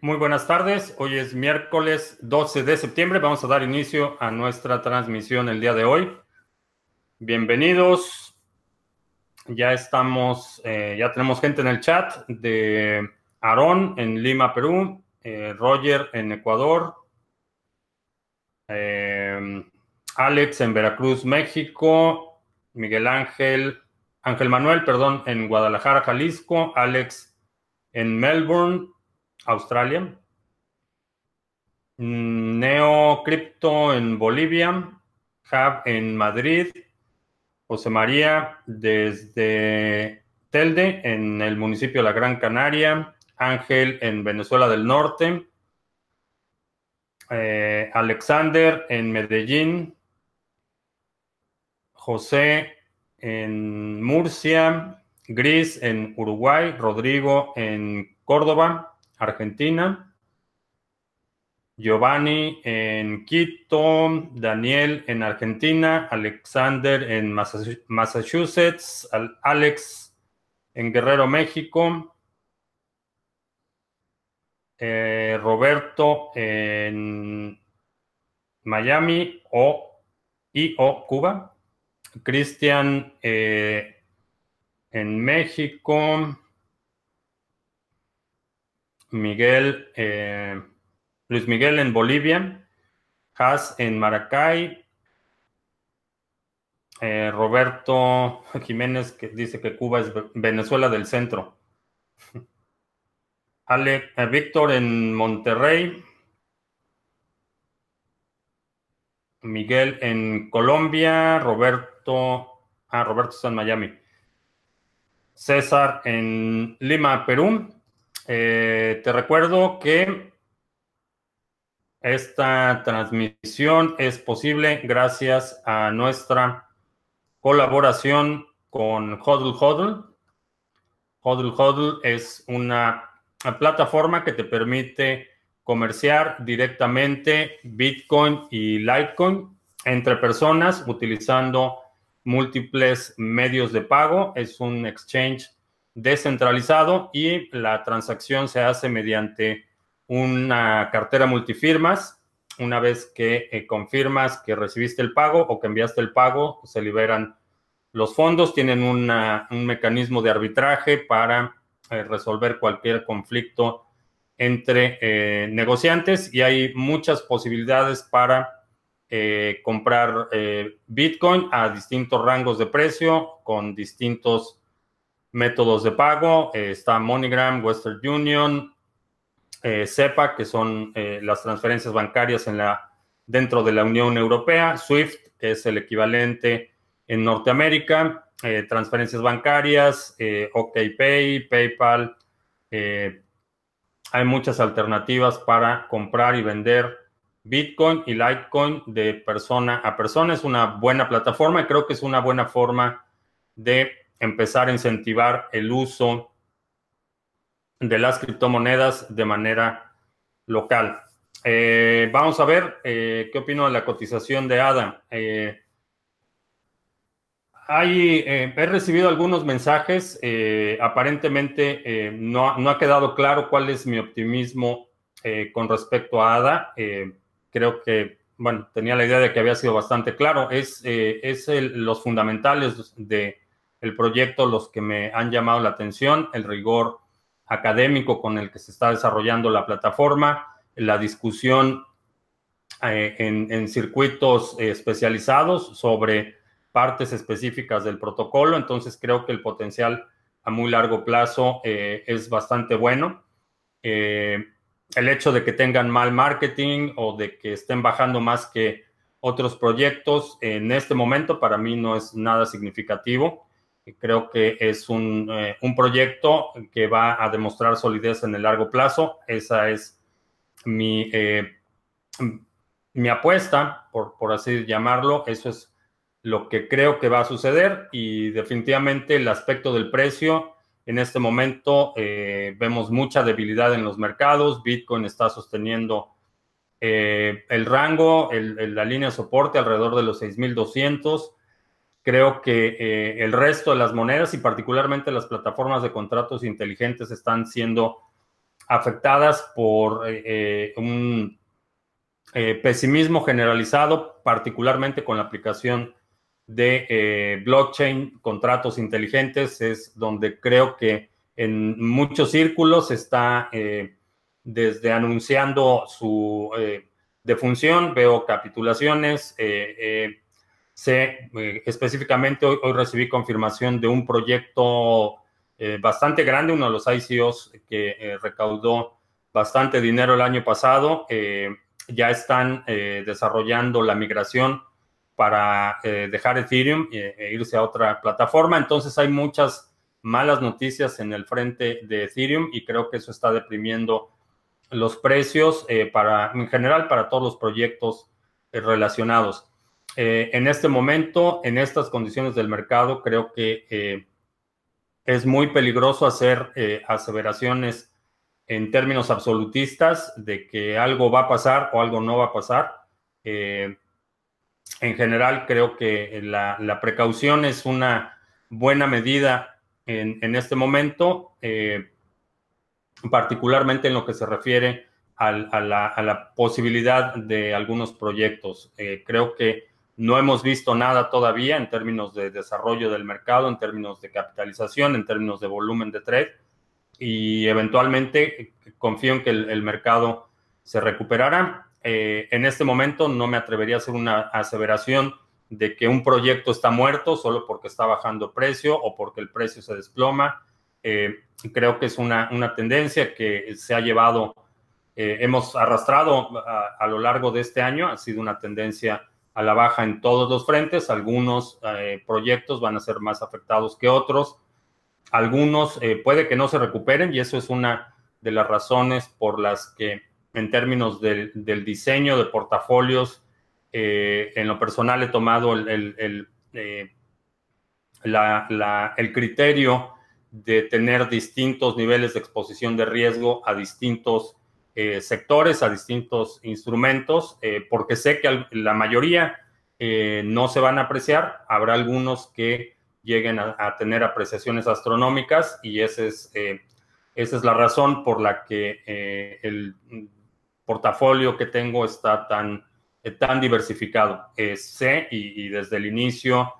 Muy buenas tardes. Hoy es miércoles 12 de septiembre. Vamos a dar inicio a nuestra transmisión el día de hoy. Bienvenidos. Ya estamos, eh, ya tenemos gente en el chat de Aarón en Lima, Perú, eh, Roger en Ecuador, eh, Alex en Veracruz, México, Miguel Ángel, Ángel Manuel, perdón, en Guadalajara, Jalisco, Alex en Melbourne, Australia. Neo Crypto en Bolivia. Hub en Madrid. José María desde Telde, en el municipio de La Gran Canaria. Ángel en Venezuela del Norte. Eh, Alexander en Medellín. José en Murcia. Gris en Uruguay. Rodrigo en Córdoba. Argentina. Giovanni en Quito, Daniel en Argentina, Alexander en Massachusetts, Alex en Guerrero, México, eh, Roberto en Miami o, y o Cuba, Cristian eh, en México, Miguel, eh, Luis Miguel en Bolivia, Haas en Maracay, eh, Roberto Jiménez que dice que Cuba es Venezuela del centro. Ale, eh, Víctor en Monterrey. Miguel en Colombia. Roberto. Ah, Roberto está en Miami. César en Lima, Perú. Eh, te recuerdo que esta transmisión es posible gracias a nuestra colaboración con Hodl Hodl. Hodl Hodl es una plataforma que te permite comerciar directamente Bitcoin y Litecoin entre personas utilizando múltiples medios de pago. Es un exchange descentralizado y la transacción se hace mediante una cartera multifirmas. Una vez que eh, confirmas que recibiste el pago o que enviaste el pago, se liberan los fondos. Tienen un mecanismo de arbitraje para eh, resolver cualquier conflicto entre eh, negociantes y hay muchas posibilidades para comprar Bitcoin a distintos rangos de precio con distintos métodos de pago. Eh, está MoneyGram, Western Union, eh, SEPA, que son eh, las transferencias bancarias dentro de la Unión Europea, SWIFT, es el equivalente en Norteamérica, transferencias bancarias, OKPay, PayPal. hay muchas alternativas para comprar y vender Bitcoin y Litecoin de persona a persona. Es una buena plataforma y creo que es una buena forma de empezar a incentivar el uso de las criptomonedas de manera local. Eh, vamos a ver eh, qué opino de la cotización de ADA. Eh, he recibido algunos mensajes, aparentemente no, no, ha quedado claro cuál es mi optimismo con respecto a ADA. creo que, bueno, tenía la idea de que había sido bastante claro. Es, es los fundamentales de el proyecto los que me han llamado la atención, el rigor académico con el que se está desarrollando la plataforma, la discusión eh, en, circuitos eh, especializados sobre partes específicas del protocolo. Entonces creo que el potencial a muy largo plazo eh, es bastante bueno. el hecho de que tengan mal marketing o de que estén bajando más que otros proyectos en este momento para mí no es nada significativo. Creo que es un, eh, un, proyecto que va a demostrar solidez en el largo plazo. Esa es mi, eh, mi apuesta, por, por así llamarlo. Eso es lo que creo que va a suceder y definitivamente el aspecto del precio. En este momento eh, vemos mucha debilidad en los mercados. Bitcoin está sosteniendo el rango, el, la línea de soporte alrededor de los 6,200. Creo que eh, el resto de las monedas y particularmente las plataformas de contratos inteligentes están siendo afectadas por un pesimismo generalizado, particularmente con la aplicación de blockchain, contratos inteligentes, es donde creo que en muchos círculos está desde anunciando su defunción, veo capitulaciones, sé específicamente hoy, hoy recibí confirmación de un proyecto eh, bastante grande, uno de los ICOs que eh, recaudó bastante dinero el año pasado. Eh, ya están desarrollando la migración para dejar Ethereum e irse a otra plataforma. Entonces hay muchas malas noticias en el frente de Ethereum y creo que eso está deprimiendo los precios para, en general para todos los proyectos relacionados. En este momento, en estas condiciones del mercado, creo que es muy peligroso hacer eh, aseveraciones en términos absolutistas de que algo va a pasar o algo no va a pasar. Eh, en general, creo que la, precaución es una buena medida en, este momento, eh, particularmente en lo que se refiere a, la, posibilidad de algunos proyectos. creo que no hemos visto nada todavía en términos de desarrollo del mercado, en términos de capitalización, en términos de volumen de trade y eventualmente confío en que el, mercado se recuperará. Eh, en este momento no me atrevería a hacer una aseveración de que un proyecto está muerto solo porque está bajando precio o porque el precio se desploma. Eh, creo que es una, tendencia que se ha llevado, eh, hemos arrastrado a, a, lo largo de este año, ha sido una tendencia a la baja en todos los frentes. Algunos eh, proyectos van a ser más afectados que otros. Algunos eh, puede que no se recuperen y eso es una de las razones por las que en términos del, diseño de portafolios, eh, en lo personal he tomado el, el criterio de tener distintos niveles de exposición de riesgo a distintos eh, sectores, a distintos instrumentos, eh, porque sé que la mayoría eh, no se van a apreciar. Habrá algunos que lleguen a, tener apreciaciones astronómicas y ese es, esa es la razón por la que el portafolio que tengo está tan, tan diversificado. sé y, y, desde el inicio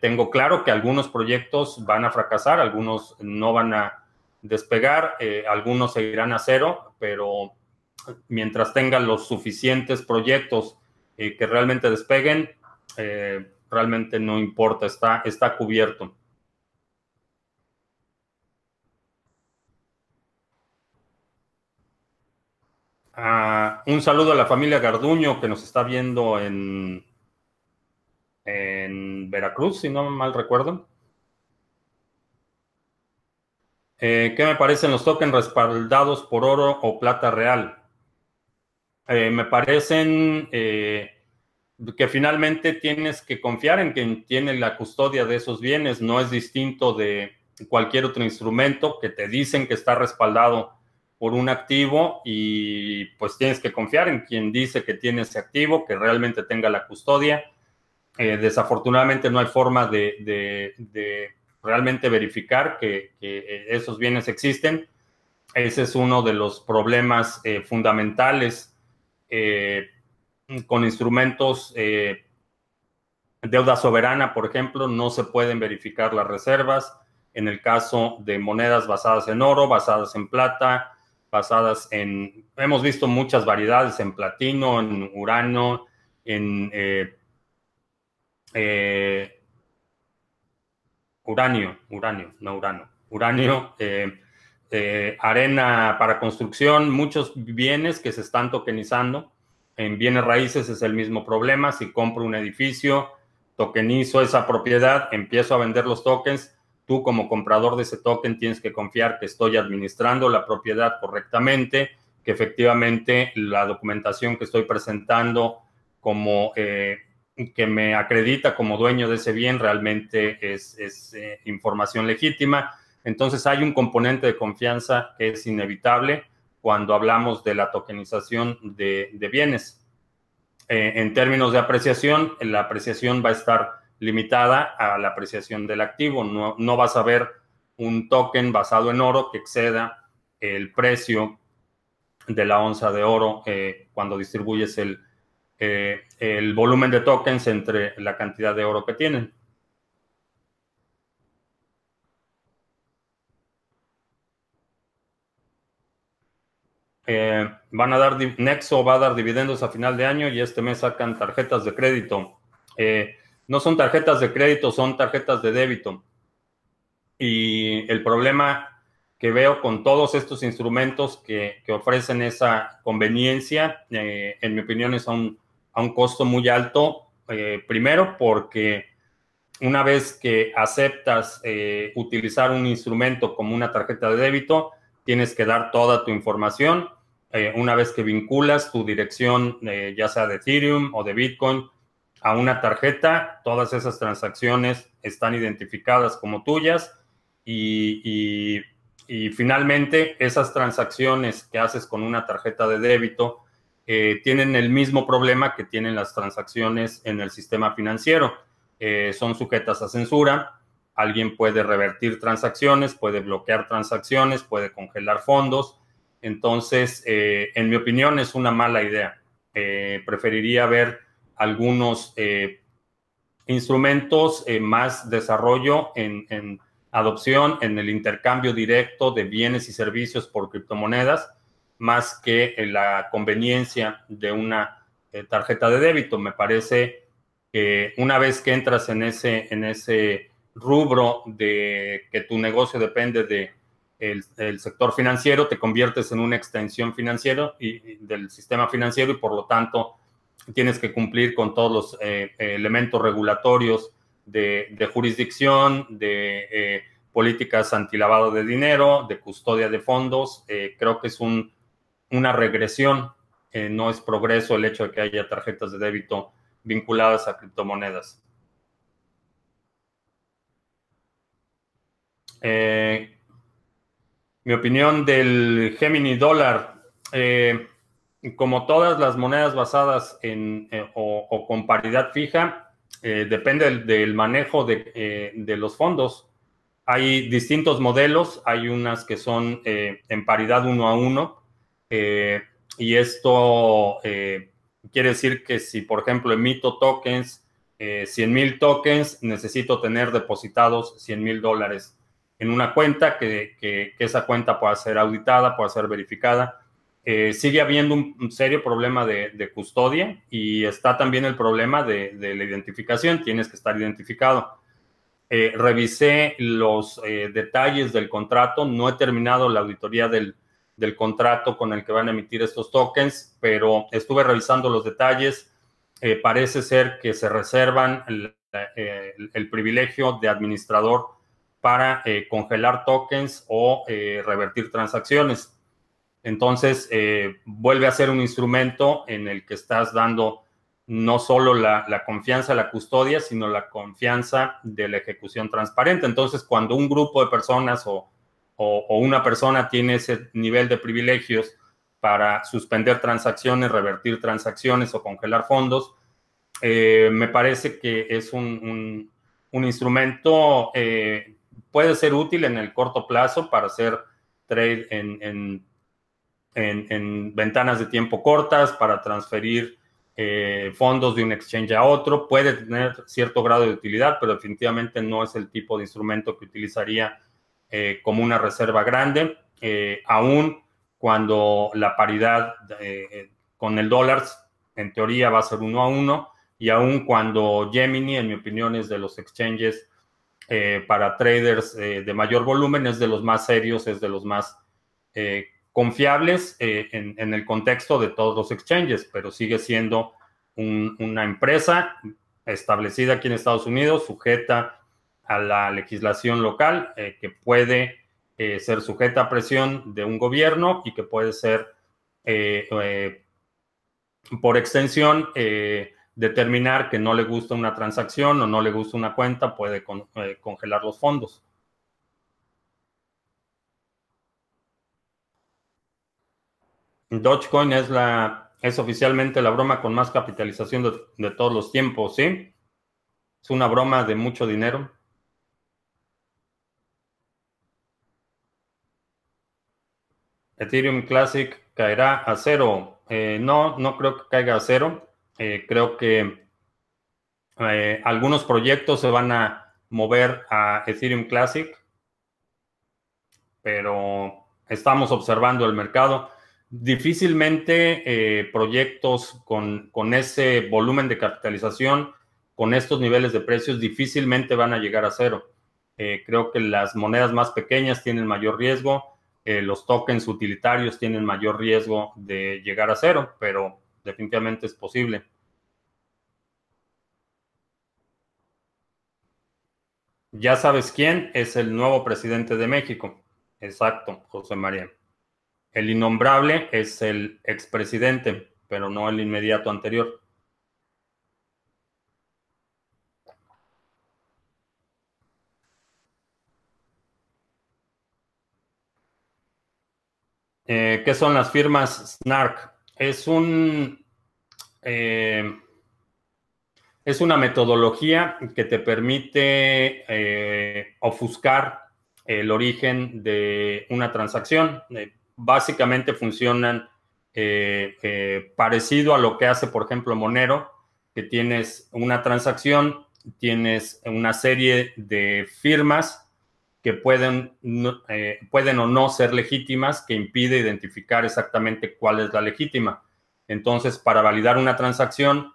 tengo claro que algunos proyectos van a fracasar, algunos no van a despegar, eh, algunos seguirán a cero, pero mientras tengan los suficientes proyectos eh, que realmente despeguen, eh, realmente no importa, está, está cubierto. Ah, un saludo a la familia Garduño que nos está viendo en, en Veracruz, si no mal recuerdo. Eh, ¿Qué me parecen los tokens respaldados por oro o plata real? Eh, me parecen eh, que finalmente tienes que confiar en quien tiene la custodia de esos bienes. No es distinto de cualquier otro instrumento que te dicen que está respaldado por un activo y pues tienes que confiar en quien dice que tiene ese activo, que realmente tenga la custodia. desafortunadamente no hay forma de realmente verificar que, eh, esos bienes existen. Ese es uno de los problemas eh, fundamentales eh, con instrumentos, deuda soberana, por ejemplo, no se pueden verificar las reservas. En el caso de monedas basadas en oro, basadas en plata, basadas en, hemos visto muchas variedades en platino, en urano, en uranio, uranio, no urano, uranio, eh, eh, arena para construcción, muchos bienes que se están tokenizando. En bienes raíces es el mismo problema. Si compro un edificio, tokenizo esa propiedad, empiezo a vender los tokens. Tú como comprador de ese token tienes que confiar que estoy administrando la propiedad correctamente, que efectivamente la documentación que estoy presentando como eh, que me acredita como dueño de ese bien realmente es, eh, información legítima. Entonces hay un componente de confianza que es inevitable cuando hablamos de la tokenización de, bienes. Eh, en términos de apreciación, la apreciación va a estar limitada a la apreciación del activo. No, no vas a ver un token basado en oro que exceda el precio de la onza de oro cuando distribuyes el, el volumen de tokens entre la cantidad de oro que tienen. Eh, van a dar, Nexo va a dar dividendos a final de año y este mes sacan tarjetas de crédito. Eh, no son tarjetas de crédito, son tarjetas de débito. Y el problema que veo con todos estos instrumentos que, ofrecen esa conveniencia, eh, en mi opinión, es a un, a un costo muy alto. primero, porque una vez que aceptas utilizar un instrumento como una tarjeta de débito, tienes que dar toda tu información eh, una vez que vinculas tu dirección, eh, ya sea de Ethereum o de Bitcoin, a una tarjeta, todas esas transacciones están identificadas como tuyas y, finalmente esas transacciones que haces con una tarjeta de débito eh, tienen el mismo problema que tienen las transacciones en el sistema financiero. son sujetas a censura, alguien puede revertir transacciones, puede bloquear transacciones, puede congelar fondos entonces, eh, en mi opinión, es una mala idea. Eh, preferiría ver algunos eh, instrumentos más desarrollo en, adopción, en el intercambio directo de bienes y servicios por criptomonedas, más que la conveniencia de una tarjeta de débito. Me parece que una vez que entras en ese, en ese rubro de que tu negocio depende de sector financiero, te conviertes en una extensión financiera y, del sistema financiero y por lo tanto tienes que cumplir con todos los eh, elementos regulatorios de, jurisdicción, de eh, políticas antilavado de dinero, de custodia de fondos. Eh, creo que es un, una regresión, no es progreso el hecho de que haya tarjetas de débito vinculadas a criptomonedas. Eh, mi opinión del Gemini dólar, eh, como todas las monedas basadas en eh, o, con paridad fija, eh, depende del, manejo de, los fondos. Hay distintos modelos, hay unas que son en paridad uno a uno, y esto quiere decir que si, por ejemplo, emito tokens, 100 mil tokens, necesito tener depositados 100 mil dólares en una cuenta, que, esa cuenta pueda ser auditada, pueda ser verificada. Eh, sigue habiendo un, serio problema de, custodia y está también el problema de, la identificación. Tienes que estar identificado. Eh, revisé los eh, detalles del contrato. No he terminado la auditoría del, contrato con el que van a emitir estos tokens, pero estuve revisando los detalles. parece ser que se reservan el privilegio de administrador para eh, congelar tokens o eh, revertir transacciones. Entonces, eh, vuelve a ser un instrumento en el que estás dando no solo la, confianza, la custodia, sino la confianza de la ejecución transparente. Entonces, cuando un grupo de personas o, una persona tiene ese nivel de privilegios para suspender transacciones, revertir transacciones o congelar fondos, me parece que es un, un instrumento puede ser útil en el corto plazo para hacer trade en, en, ventanas de tiempo cortas, para transferir eh, fondos de un exchange a otro. Puede tener cierto grado de utilidad, pero definitivamente no es el tipo de instrumento que utilizaría eh, como una reserva grande, eh, aún cuando la paridad con el dólar en teoría va a ser uno a uno, y aún cuando Gemini, en mi opinión, es de los exchanges eh, para traders eh, de mayor volumen, es de los más serios, es de los más eh, confiables en, el contexto de todos los exchanges, pero sigue siendo una empresa establecida aquí en Estados Unidos, sujeta a la legislación local, que puede ser sujeta a presión de un gobierno y que puede ser, por extensión, determinar que no le gusta una transacción o no le gusta una cuenta, puede eh, congelar los fondos. Dogecoin es, la, es oficialmente la broma con más capitalización de, de todos los tiempos, ¿sí? Es una broma de mucho dinero. Ethereum Classic caerá a cero. Eh, no, no creo que caiga a cero. Eh, creo que eh, algunos proyectos se van a mover a Ethereum Classic, pero estamos observando el mercado. Difícilmente proyectos con, con ese volumen de capitalización, con estos niveles de precios, difícilmente van a llegar a cero. creo que las monedas más pequeñas tienen mayor riesgo eh, los tokens utilitarios tienen mayor riesgo de llegar a cero, pero definitivamente es posible. Ya sabes quién es el nuevo presidente de México. Exacto, José María. El innombrable es el expresidente, pero no el inmediato anterior. Eh, ¿Qué son las firmas SNARK? Es eh, una metodología que te permite eh, ofuscar el origen de una transacción. básicamente funcionan parecido a lo que hace, por ejemplo, Monero, que tienes una transacción, tienes una serie de firmas que pueden, eh, pueden o no ser legítimas, que impide identificar exactamente cuál es la legítima. Entonces, para validar una transacción,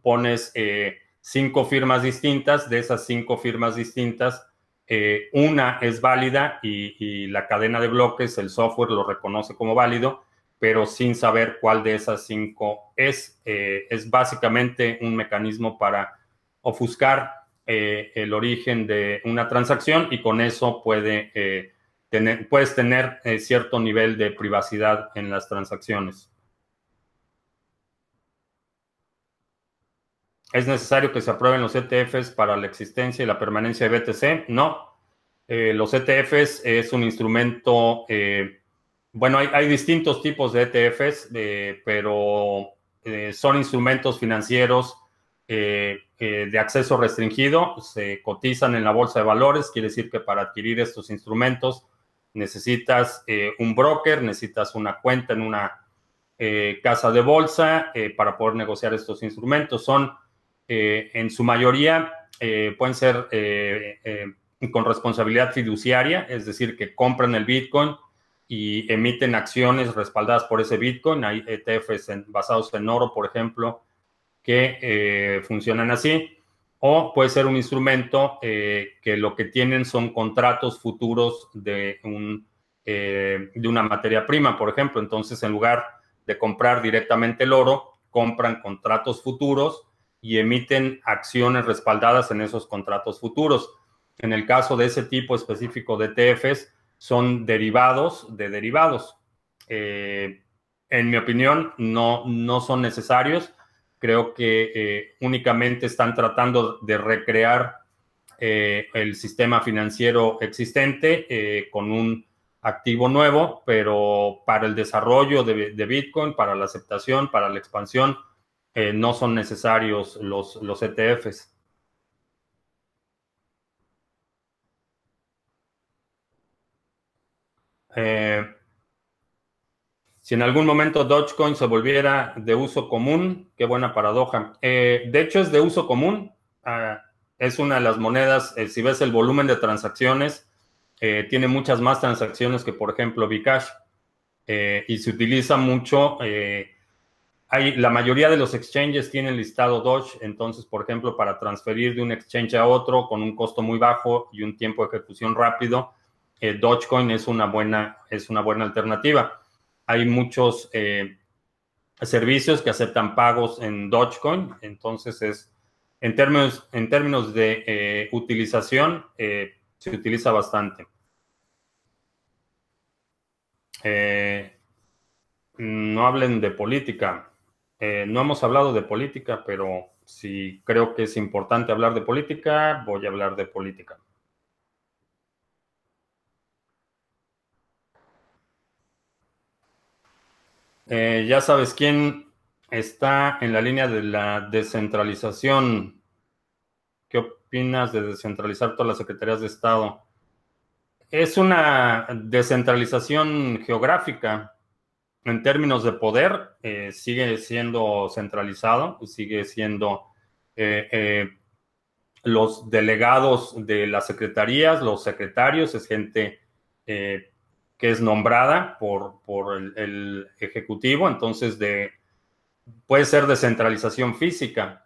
pones eh, cinco firmas distintas, de esas cinco firmas distintas, eh, una es válida y, y, la cadena de bloques, el software lo reconoce como válido, pero sin saber cuál de esas cinco es. es básicamente un mecanismo para ofuscar eh, el origen de una transacción y con eso puede, eh, tener, puedes tener eh, cierto nivel de privacidad en las transacciones. ¿Es necesario que se aprueben los ETFs para la existencia y la permanencia de BTC? No. los ETFs es un instrumento, bueno, hay, hay, distintos tipos de ETFs, pero son instrumentos financieros eh, eh, de acceso restringido, se cotizan en la bolsa de valores, quiere decir que para adquirir estos instrumentos necesitas eh, un broker, necesitas una cuenta en una casa de bolsa para poder negociar estos instrumentos. Son, en su mayoría, pueden ser con responsabilidad fiduciaria, es decir, que compran el Bitcoin y emiten acciones respaldadas por ese Bitcoin. Hay ETFs basados en oro, por ejemplo, que eh, funcionan así, o puede ser un instrumento eh, que lo que tienen son contratos futuros de, un, eh, de una materia prima, por ejemplo. Entonces, en lugar de comprar directamente el oro, compran contratos futuros y emiten acciones respaldadas en esos contratos futuros. En el caso de ese tipo específico de ETFs, son derivados de derivados. en mi opinión, no, no son necesarios Creo que eh, únicamente están tratando de recrear eh, el sistema financiero existente eh, con un activo nuevo, pero para el desarrollo de, Bitcoin, para la aceptación, para la expansión, no son necesarios los, los ETFs. Si en algún momento Dogecoin se volviera de uso común, qué buena paradoja. Eh, de hecho, es de uso común. Ah, es una de las monedas, eh, si ves el volumen de transacciones, eh, tiene muchas más transacciones que, por ejemplo, Bcash. y se utiliza mucho. Hay, la mayoría de los exchanges tienen listado Doge, entonces, por ejemplo, para transferir de un exchange a otro con un costo muy bajo y un tiempo de ejecución rápido, Dogecoin es una buena, es una buena alternativa hay muchos eh, servicios que aceptan pagos en Dogecoin, entonces es, en términos, en términos de eh, utilización, eh, se utiliza bastante. no hablen de política. no hemos hablado de política, pero si creo que es importante hablar de política, voy a hablar de política. Eh, ya sabes quién está en la línea de la descentralización. ¿Qué opinas de descentralizar todas las secretarías de Estado? Es una descentralización geográfica. En términos de poder, eh, sigue siendo centralizado, sigue siendo eh, los delegados de las secretarías, los secretarios, es gente que es nombrada por, por el, el, ejecutivo, entonces de, puede ser descentralización física,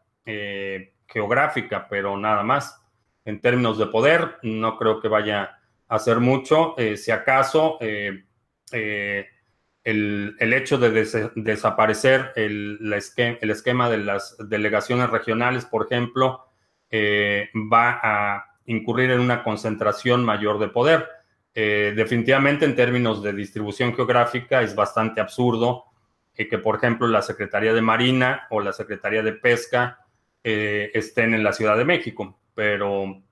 geográfica, pero nada más. En términos de poder, no creo que vaya a hacer mucho. Eh, si acaso, eh, eh, el, hecho de desaparecer el, el, esquema de las delegaciones regionales, por ejemplo, va a incurrir en una concentración mayor de poder. Definitivamente, en términos de distribución geográfica, es bastante absurdo que, por ejemplo, la Secretaría de Marina o la Secretaría de Pesca estén en la Ciudad de México pero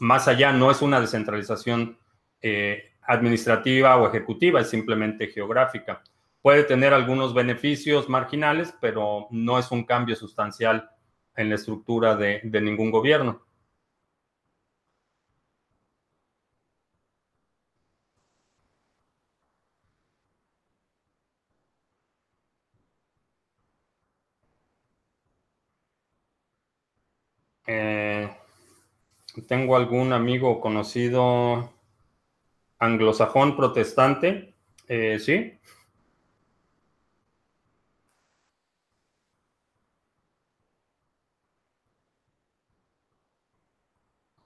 más allá no es una descentralización eh, administrativa o ejecutiva, es simplemente geográfica. Puede tener algunos beneficios marginales, pero no es un cambio sustancial en la estructura de, ningún gobierno. Tengo algún amigo conocido anglosajón protestante, eh, ¿sí?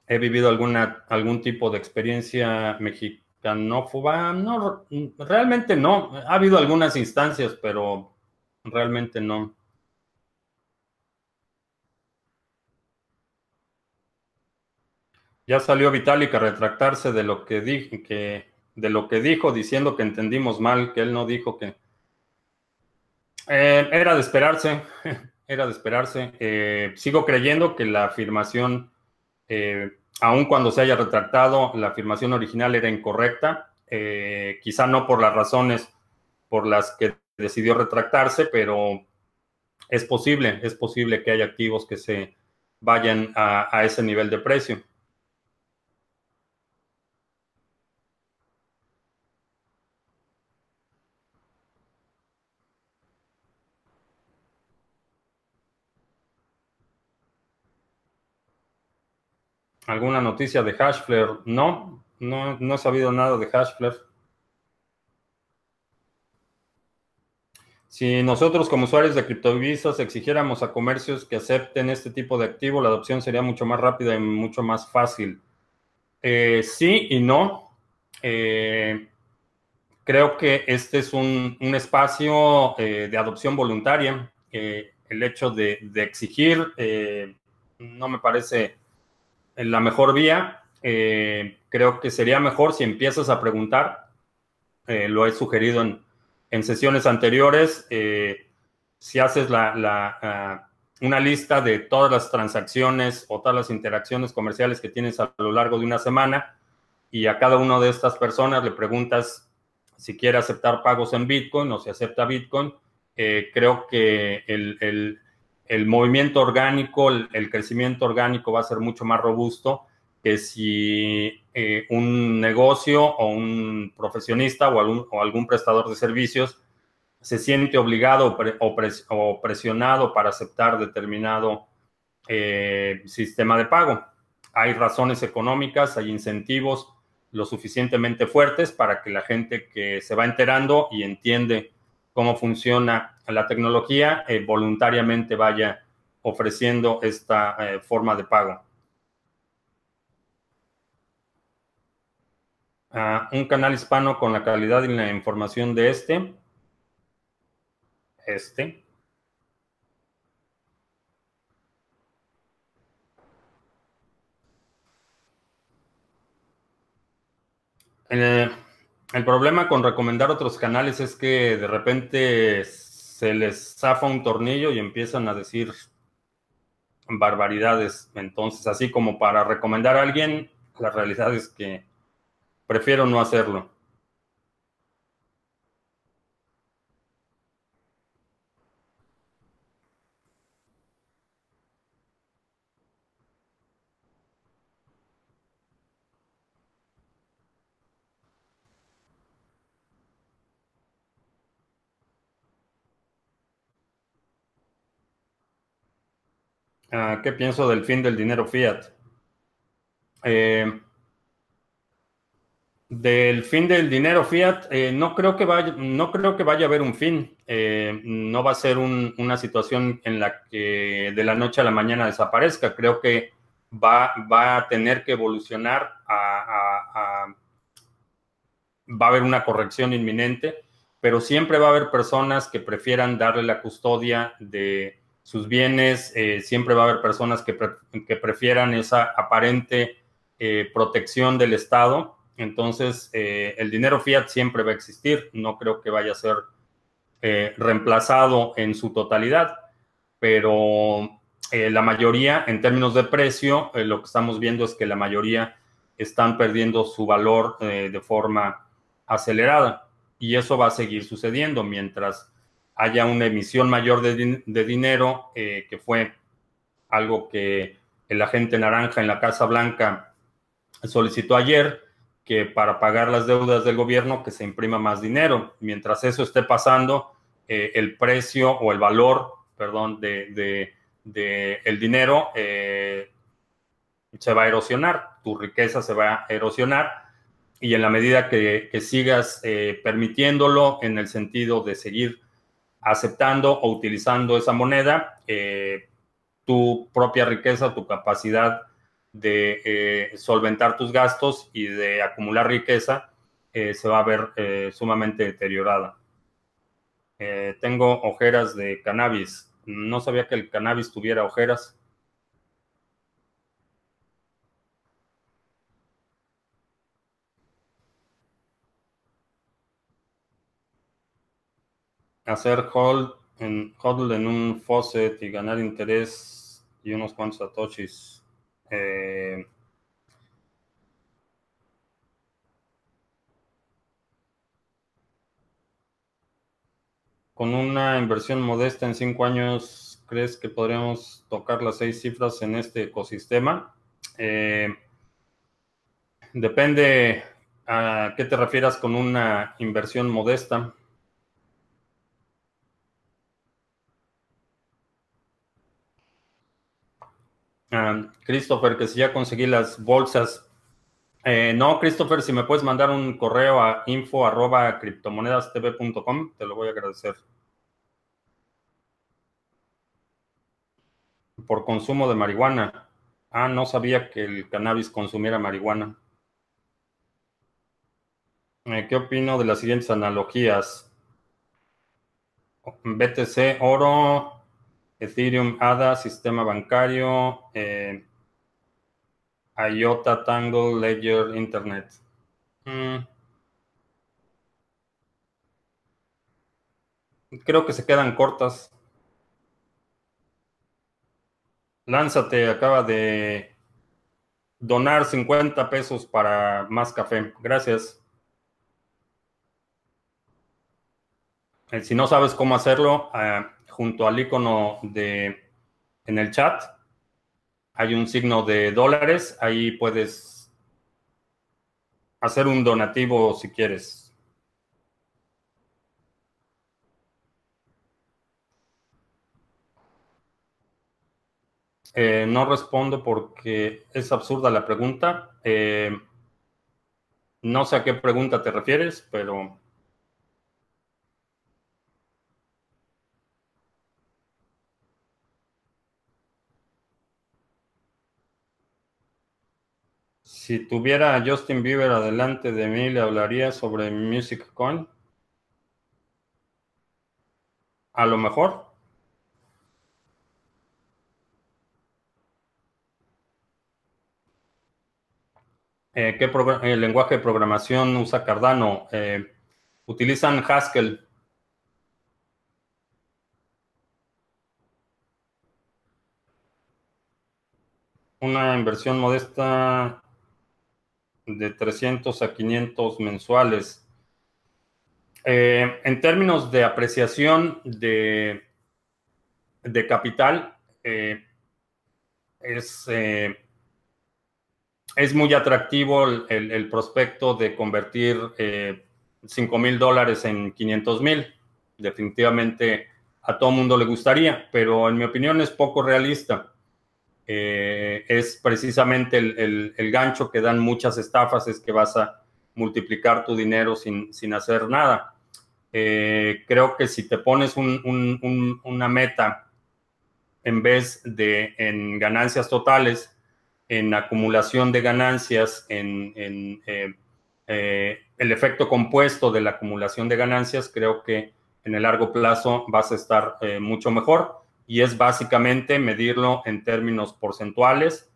He vivido alguna, algún tipo de experiencia mexicanófoba. No, realmente no. Ha habido algunas instancias, pero realmente no. Ya salió Vitalik a retractarse de lo que, de lo que dijo, diciendo que entendimos mal, que él no dijo que... Eh, era de esperarse, era de esperarse. Eh, sigo creyendo que la afirmación, eh, aun cuando se haya retractado, la afirmación original era incorrecta. quizá no por las razones por las que decidió retractarse, pero es posible, es posible que haya activos que se vayan a ese nivel de precio. ¿Alguna noticia de Hashflare? No, no, no he sabido nada de Hashflare. Si nosotros como usuarios de criptodivisas exigiéramos a comercios que acepten este tipo de activo, la adopción sería mucho más rápida y mucho más fácil. Eh, sí y no. Eh, creo que este es un, espacio eh, de adopción voluntaria. el hecho de exigir no me parece la mejor vía. Eh, creo que sería mejor si empiezas a preguntar. Eh, lo he sugerido en, sesiones anteriores. Eh, si haces la, ah, una lista de todas las transacciones o todas las interacciones comerciales que tienes a lo largo de una semana y a cada una de estas personas le preguntas si quiere aceptar pagos en Bitcoin o si acepta Bitcoin, creo que el el movimiento orgánico, el, crecimiento orgánico va a ser mucho más robusto que si eh, un negocio o un profesionista o algún, prestador de servicios se siente obligado o, presionado para aceptar determinado eh, sistema de pago. Hay razones económicas, hay incentivos lo suficientemente fuertes para que la gente que se va enterando y entiende cómo funciona la tecnología, eh, voluntariamente vaya ofreciendo esta eh, forma de pago. Ah, un canal hispano con la calidad y la información de este. Este. Eh, el problema con recomendar otros canales es que de repente se les zafa un tornillo y empiezan a decir barbaridades. Entonces, así como para recomendar a alguien, la realidad es que prefiero no hacerlo. ¿Qué pienso del fin del dinero fiat? Eh, del fin del dinero fiat, eh, no, creo que vaya, no creo que vaya a haber un fin. Eh, no va a ser una situación en la que de la noche a la mañana desaparezca. Creo que va, a tener que evolucionar va a haber una corrección inminente, pero siempre va a haber personas que prefieran darle la custodia de sus bienes, eh, siempre va a haber personas que, prefieran esa aparente protección del Estado entonces, eh, el dinero fiat siempre va a existir. No creo que vaya a ser eh, reemplazado en su totalidad, pero eh, la mayoría, en términos de precio, lo que estamos viendo es que la mayoría están perdiendo su valor de forma acelerada. Y eso va a seguir sucediendo mientras haya una emisión mayor de, de dinero, que fue algo que el agente naranja en la Casa Blanca solicitó ayer que para pagar las deudas del gobierno que se imprima más dinero. Mientras eso esté pasando, eh, el precio o el valor, perdón, de, el dinero eh, se va a erosionar, tu riqueza se va a erosionar y en la medida que, sigas eh, permitiéndolo en el sentido de seguir aceptando o utilizando esa moneda, tu propia riqueza, tu capacidad de eh, solventar tus gastos y de acumular riqueza, eh, se va a ver eh, sumamente deteriorada. tengo ojeras de cannabis. No sabía que el cannabis tuviera ojeras. Hacer hold en, hold en un faucet y ganar interés y unos cuantos satoshis. Eh, con una inversión modesta en cinco años, ¿crees que podríamos tocar las seis cifras en este ecosistema? Eh, depende a qué te refieras con una inversión modesta. Christopher, que si ya conseguí las bolsas. Eh, no, Christopher, si me puedes mandar un correo a info arroba criptomonedastv.com, te lo voy a agradecer. Por consumo de marihuana. Ah, no sabía que el cannabis consumiera marihuana. Eh, ¿Qué opino de las siguientes analogías? BTC, oro, Ethereum, ADA, sistema bancario, eh, IOTA, Tangle, Ledger, Internet. Mm. Creo que se quedan cortas. Lánzate, acaba de donar 50 pesos para más café. Gracias. Eh, si no sabes cómo hacerlo, eh, junto al icono de en el chat hay un signo de dólares. Ahí puedes hacer un donativo si quieres. Eh, no respondo porque es absurda la pregunta. Eh, no sé a qué pregunta te refieres, pero Si tuviera a Justin Bieber adelante de mí, ¿le hablaría sobre Music Coin? A lo mejor. Eh, ¿Qué eh, lenguaje de programación usa Cardano? Eh, utilizan Haskell. Una inversión modesta de 300 a 500 mensuales. Eh, en términos de apreciación de, de capital, eh, es, eh, es muy atractivo el, prospecto de convertir 5 mil dólares en 500 mil. Definitivamente a todo mundo le gustaría, pero en mi opinión es poco realista. Es precisamente el, gancho que dan muchas estafas, es que vas a multiplicar tu dinero sin, sin hacer nada. creo que si te pones una meta en vez de en ganancias totales, en acumulación de ganancias, en, eh, eh, el efecto compuesto de la acumulación de ganancias, creo que en el largo plazo vas a estar eh, mucho mejor y es básicamente medirlo en términos porcentuales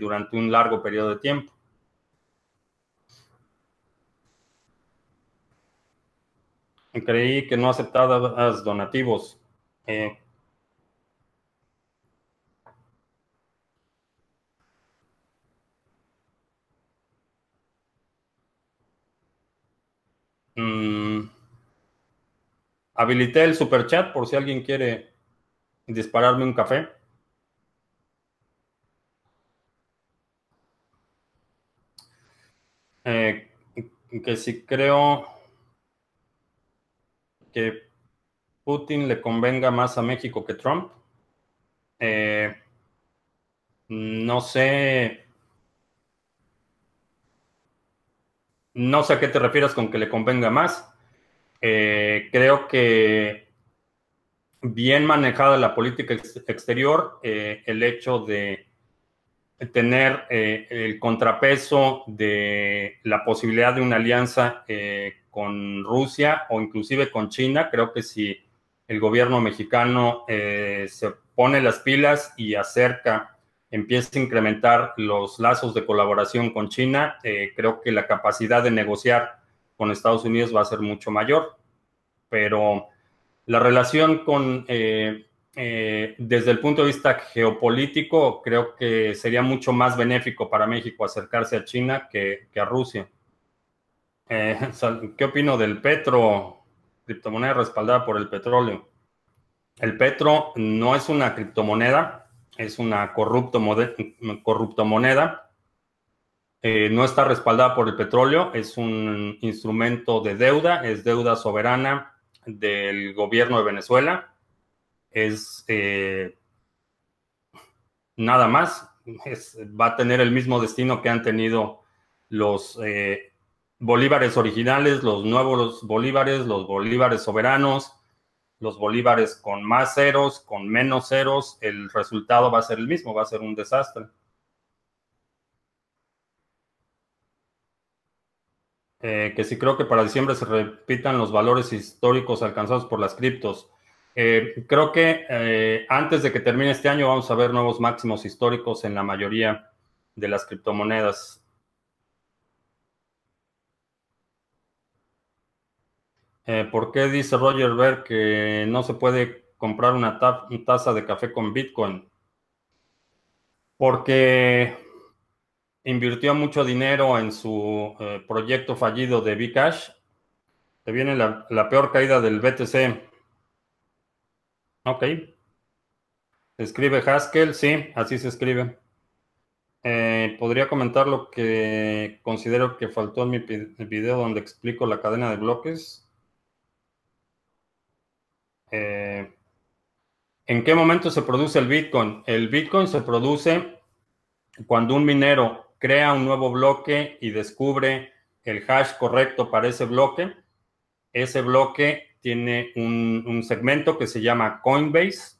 durante un largo periodo de tiempo. Creí que no aceptabas donativos. Mm, habilité el super chat por si alguien quiere dispararme un café. Eh, que si creo que Putin le convenga más a México que Trump. Eh, no sé No sé a qué te refieres con que le convenga más. Eh, creo que bien manejada la política exterior, eh, el hecho de tener eh, el contrapeso de la posibilidad de una alianza con Rusia o inclusive con China, creo que si el gobierno mexicano se pone las pilas y acerca empiece a incrementar los lazos de colaboración con China, eh, creo que la capacidad de negociar con Estados Unidos va a ser mucho mayor. Pero la relación con, eh, eh, desde el punto de vista geopolítico, creo que sería mucho más benéfico para México acercarse a China que, a Rusia. ¿Qué opino del petro, criptomoneda respaldada por el petróleo? El petro no es una criptomoneda, es una corrupto, corrupto moneda. Eh, no está respaldada por el petróleo, es un instrumento de deuda, es deuda soberana del gobierno de Venezuela. Es eh, nada más, va a tener el mismo destino que han tenido los eh, bolívares originales, los nuevos bolívares, los bolívares soberanos, los bolívares con más ceros, con menos ceros, el resultado va a ser el mismo, va a ser un desastre. Eh, que sí creo que para diciembre se repitan los valores históricos alcanzados por las criptos. Eh, creo que eh, antes de que termine este año vamos a ver nuevos máximos históricos en la mayoría de las criptomonedas. ¿Por qué dice Roger Ver que no se puede comprar una, taza de café con Bitcoin? Porque invirtió mucho dinero en su eh, proyecto fallido de Bcash. Se viene la, peor caída del BTC. Ok. Escribe Haskell, sí, así se escribe. Eh, podría comentar lo que considero que faltó en mi video donde explico la cadena de bloques. Eh, ¿En qué momento se produce el Bitcoin? El Bitcoin se produce cuando un minero crea un nuevo bloque y descubre el hash correcto para ese bloque. Ese bloque tiene un, segmento que se llama Coinbase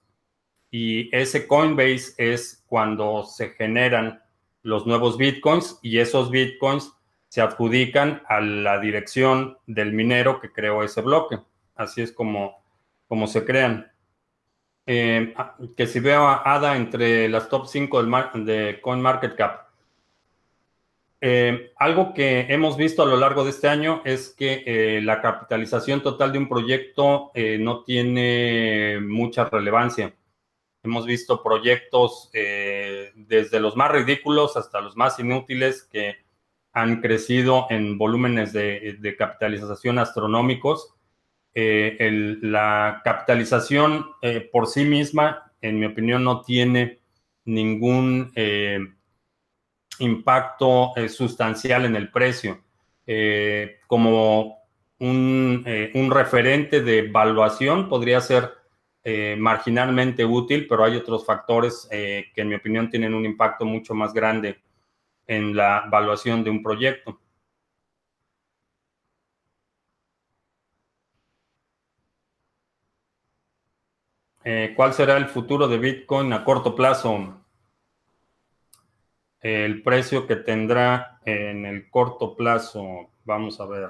y ese Coinbase es cuando se generan los nuevos Bitcoins y esos Bitcoins se adjudican a la dirección del minero que creó ese bloque. Así es como como se crean. Eh, ah, que si veo a ADA entre las top 5 del de CoinMarketCap. Eh, algo que hemos visto a lo largo de este año es que eh, la capitalización total de un proyecto no tiene mucha relevancia. Hemos visto proyectos desde los más ridículos hasta los más inútiles que han crecido en volúmenes de capitalización astronómicos eh, la capitalización eh, por sí misma, en mi opinión, no tiene ningún eh, impacto sustancial en el precio. como un, referente de evaluación podría ser marginalmente útil, pero hay otros factores que en mi opinión tienen un impacto mucho más grande en la evaluación de un proyecto. ¿Cuál será el futuro de Bitcoin a corto plazo? El precio que tendrá en el corto plazo, vamos a ver.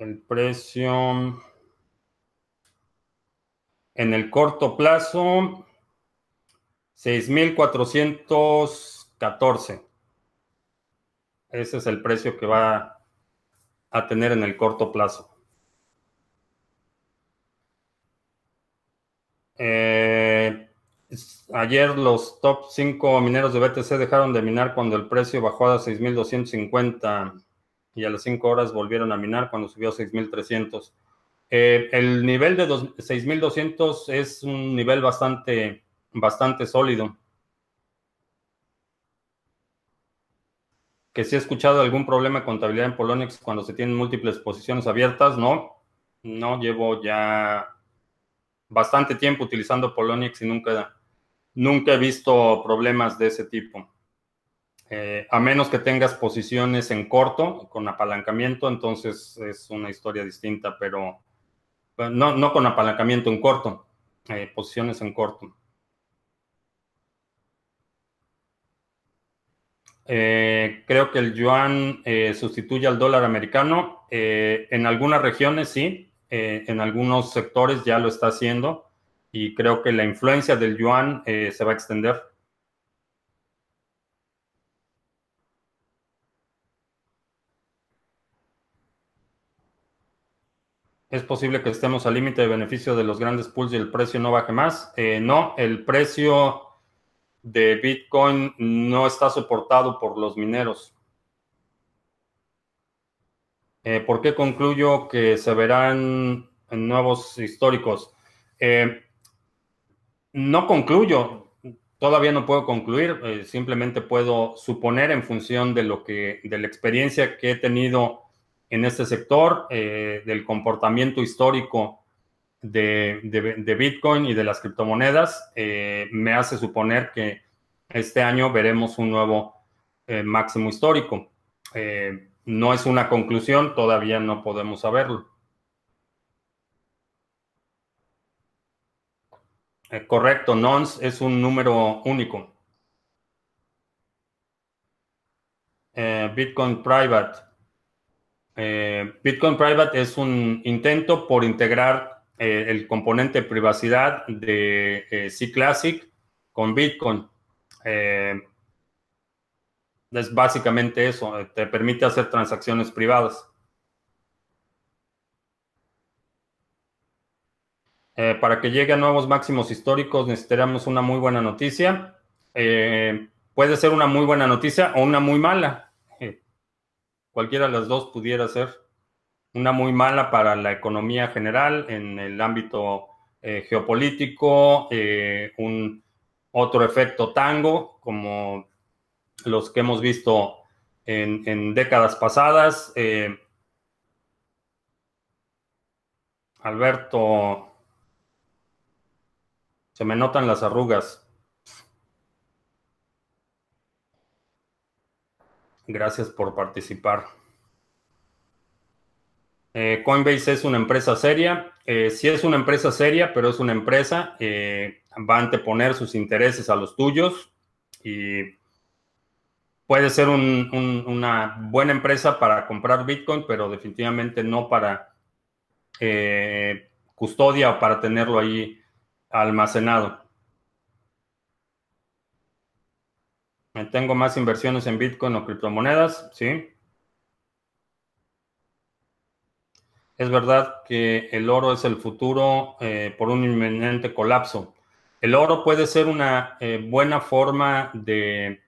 El precio en el corto plazo, 6,414. Ese es el precio que va a tener en el corto plazo. Eh, Ayer los top 5 mineros de BTC dejaron de minar cuando el precio bajó a 6.250 y a las 5 horas volvieron a minar cuando subió a 6.300. Eh, el nivel de 6.200 es un nivel bastante, bastante sólido. Que si he escuchado algún problema de contabilidad en Poloniex cuando se tienen múltiples posiciones abiertas, no. No llevo ya bastante tiempo utilizando Poloniex y nunca Nunca he visto problemas de ese tipo. Eh, a menos que tengas posiciones en corto, con apalancamiento, entonces es una historia distinta, pero no, no con apalancamiento en corto, eh, posiciones en corto. Eh, creo que el yuan sustituye al dólar americano. en algunas regiones sí, en algunos sectores ya lo está haciendo y creo que la influencia del yuan eh, se va a extender. ¿Es posible que estemos al límite de beneficio de los grandes pools y el precio no baje más? Eh, no, el precio de Bitcoin no está soportado por los mineros. Eh, ¿Por qué concluyo que se verán nuevos históricos? No concluyo, todavía no puedo concluir, eh, simplemente puedo suponer en función de lo que, de la experiencia que he tenido en este sector, eh, del comportamiento histórico de, Bitcoin y de las criptomonedas, eh, me hace suponer que este año veremos un nuevo máximo histórico. no es una conclusión, todavía no podemos saberlo. Eh, correcto, nonce es un número único. Eh, Bitcoin Private. Eh, Bitcoin Private es un intento por integrar el componente privacidad de C Classic con Bitcoin. es básicamente eso, te permite hacer transacciones privadas. Eh, para que llegue a nuevos máximos históricos necesitaríamos una muy buena noticia. Eh, puede ser una muy buena noticia o una muy mala. Eh, cualquiera de las dos pudiera ser. Una muy mala para la economía general en el ámbito geopolítico, un otro efecto tango como los que hemos visto en décadas pasadas. Alberto se me notan las arrugas. Gracias por participar. Eh, Coinbase es una empresa seria. Eh, sí es una empresa seria, pero es una empresa. Eh, va a anteponer sus intereses a los tuyos y puede ser una buena empresa para comprar Bitcoin, pero definitivamente no para custodia o para tenerlo ahí almacenado. Tengo más inversiones en Bitcoin o criptomonedas, sí. Es verdad que el oro es el futuro eh, por un inminente colapso. El oro puede ser una eh, buena forma de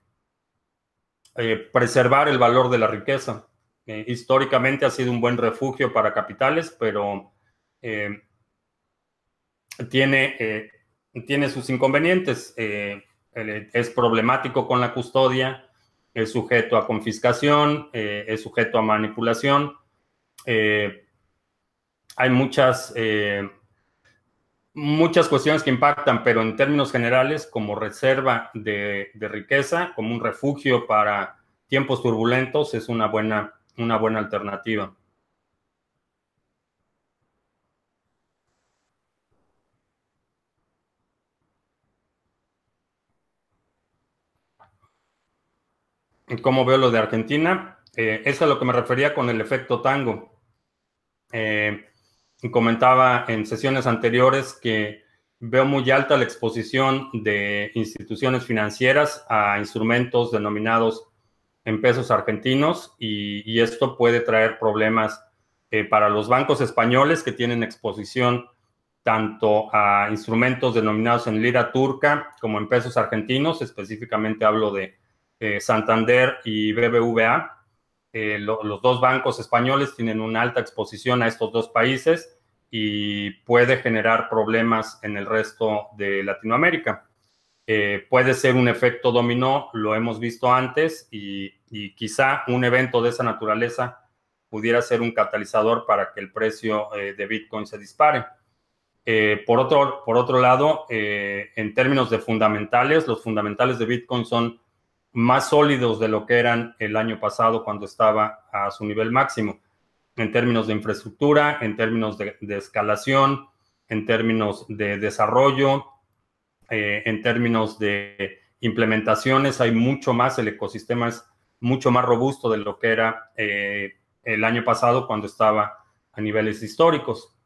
eh, preservar el valor de la riqueza. históricamente ha sido un buen refugio para capitales, pero tiene, eh, tiene sus inconvenientes. Eh, es problemático con la custodia, es sujeto a confiscación, eh, es sujeto a manipulación. hay muchas muchas cuestiones que impactan, pero en términos generales, como reserva de, riqueza, como un refugio para tiempos turbulentos, es una buena, una buena alternativa. ¿Cómo veo lo de Argentina? Eh, eso es a lo que me refería con el efecto tango. Eh, comentaba en sesiones anteriores que veo muy alta la exposición de instituciones financieras a instrumentos denominados en pesos argentinos y, esto puede traer problemas eh, para los bancos españoles que tienen exposición tanto a instrumentos denominados en lira turca como en pesos argentinos, específicamente hablo de eh, Santander y BBVA. Eh, los dos bancos españoles tienen una alta exposición a estos dos países y puede generar problemas en el resto de Latinoamérica. Eh, puede ser un efecto dominó, lo hemos visto antes, y, quizá un evento de esa naturaleza pudiera ser un catalizador para que el precio de Bitcoin se dispare. por, otro, por otro lado, en términos de fundamentales, los fundamentales de Bitcoin son más sólidos de lo que eran el año pasado cuando estaba a su nivel máximo, en términos de infraestructura, en términos de, escalación, en términos de desarrollo, eh, en términos de implementaciones, hay mucho más, el ecosistema es mucho más robusto de lo que era eh, el año pasado cuando estaba a niveles históricos.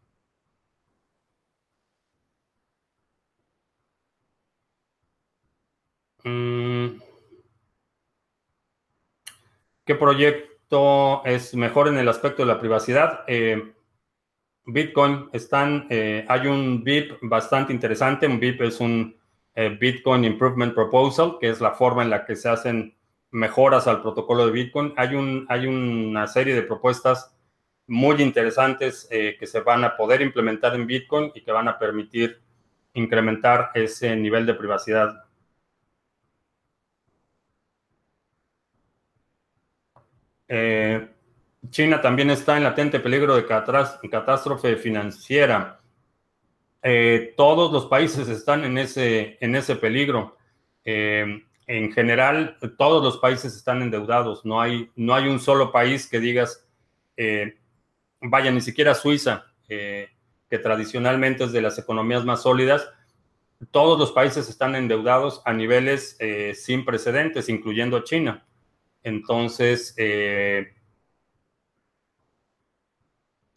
Mm. ¿Qué proyecto es mejor en el aspecto de la privacidad? Eh, Bitcoin están, eh, hay un BIP bastante interesante. Un BIP es un eh, Bitcoin Improvement Proposal, que es la forma en la que se hacen mejoras al protocolo de Bitcoin. Hay, un, hay una serie de propuestas muy interesantes que se van a poder implementar en Bitcoin y que van a permitir incrementar ese nivel de privacidad Eh, China también está en latente peligro de catástrofe financiera. Eh, todos los países están en ese, en ese peligro. Eh, en general, todos los países están endeudados. No hay, no hay un solo país que digas, vaya, ni siquiera Suiza, que tradicionalmente es de las economías más sólidas. Todos los países están endeudados a niveles sin precedentes, incluyendo China. Entonces, eh,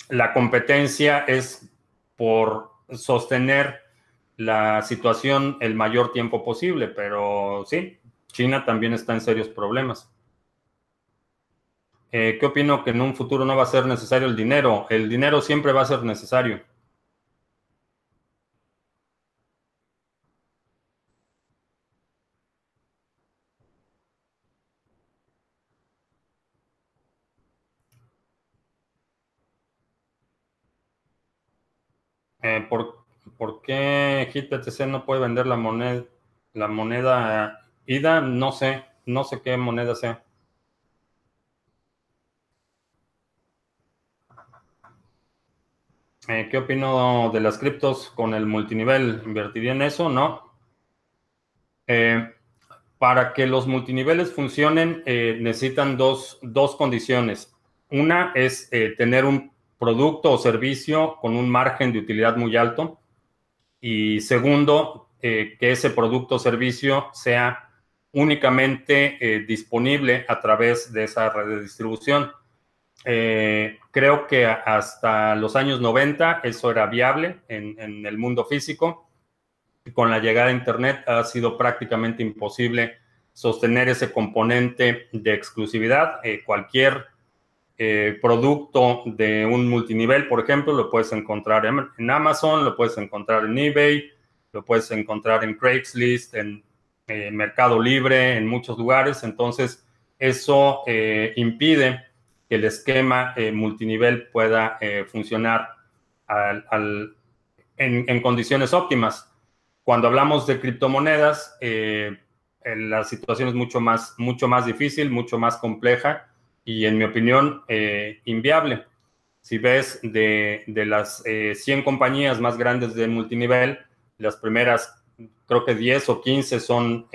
la competencia es por sostener la situación el mayor tiempo posible, pero sí, China también está en serios problemas. Eh, ¿Qué opino que en un futuro no va a ser necesario el dinero? El dinero siempre va a ser necesario. Eh, ¿por, ¿por, qué HitBTC no puede vender la moneda, la moneda IDA? No sé, no sé qué moneda sea. Eh, ¿Qué opino de las criptos con el multinivel? ¿Invertiría en eso? No. Eh, para que los multiniveles funcionen, necesitan dos, dos, condiciones. Una es tener un producto o servicio con un margen de utilidad muy alto. Y segundo, eh, que ese producto o servicio sea únicamente eh, disponible a través de esa red de distribución. Eh, creo que hasta los años 90 eso era viable en, el mundo físico. Con la llegada de Internet ha sido prácticamente imposible sostener ese componente de exclusividad. cualquier eh, producto de un multinivel, por ejemplo, lo puedes encontrar en Amazon, lo puedes encontrar en eBay, lo puedes encontrar en Craigslist, en eh, Mercado Libre, en muchos lugares. Entonces, eso eh, impide que el esquema multinivel pueda funcionar en, condiciones óptimas. Cuando hablamos de criptomonedas, la situación es mucho más, mucho más difícil, mucho más compleja y en mi opinión eh, inviable. Si ves de, las 100 compañías más grandes de multinivel, las primeras, creo que 10 o 15 son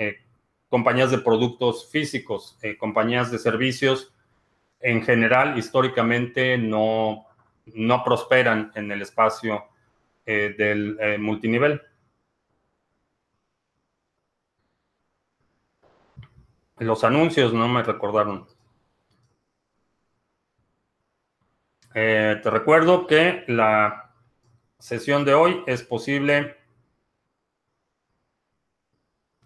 compañías de productos físicos, compañías de servicios en general, históricamente no, no prosperan en el espacio eh, del eh, multinivel. Los anuncios no me recordaron. Eh, te recuerdo que la sesión de hoy es posible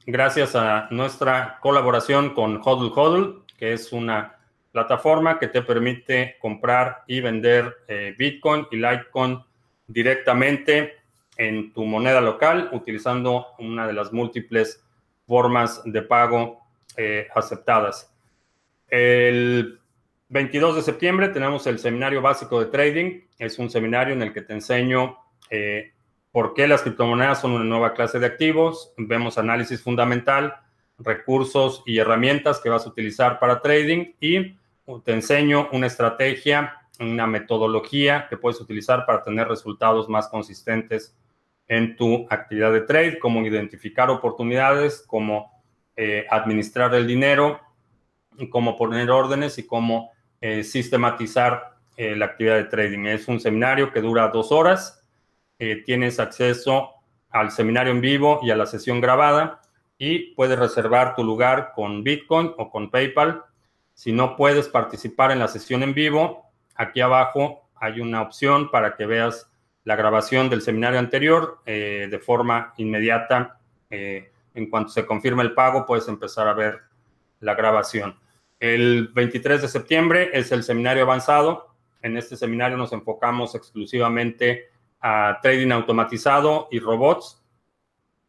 gracias a nuestra colaboración con Hodl Hodl, que es una plataforma que te permite comprar y vender eh, Bitcoin y Litecoin directamente en tu moneda local utilizando una de las múltiples formas de pago eh, aceptadas. El 22 de septiembre tenemos el seminario básico de trading. Es un seminario en el que te enseño eh, por qué las criptomonedas son una nueva clase de activos. Vemos análisis fundamental, recursos y herramientas que vas a utilizar para trading y te enseño una estrategia, una metodología que puedes utilizar para tener resultados más consistentes en tu actividad de trade, cómo identificar oportunidades, cómo eh, administrar el dinero, cómo poner órdenes y cómo eh, sistematizar eh, la actividad de trading. Es un seminario que dura dos horas. tienes acceso al seminario en vivo y a la sesión grabada y puedes reservar tu lugar con Bitcoin o con PayPal si no puedes participar en la sesión en vivo, aquí abajo hay una opción para que veas la grabación del seminario anterior eh, de forma inmediata. Eh, en cuanto se confirme el pago, puedes empezar a ver la grabación. El 23 de septiembre es el seminario avanzado. En este seminario nos enfocamos exclusivamente a trading automatizado y robots.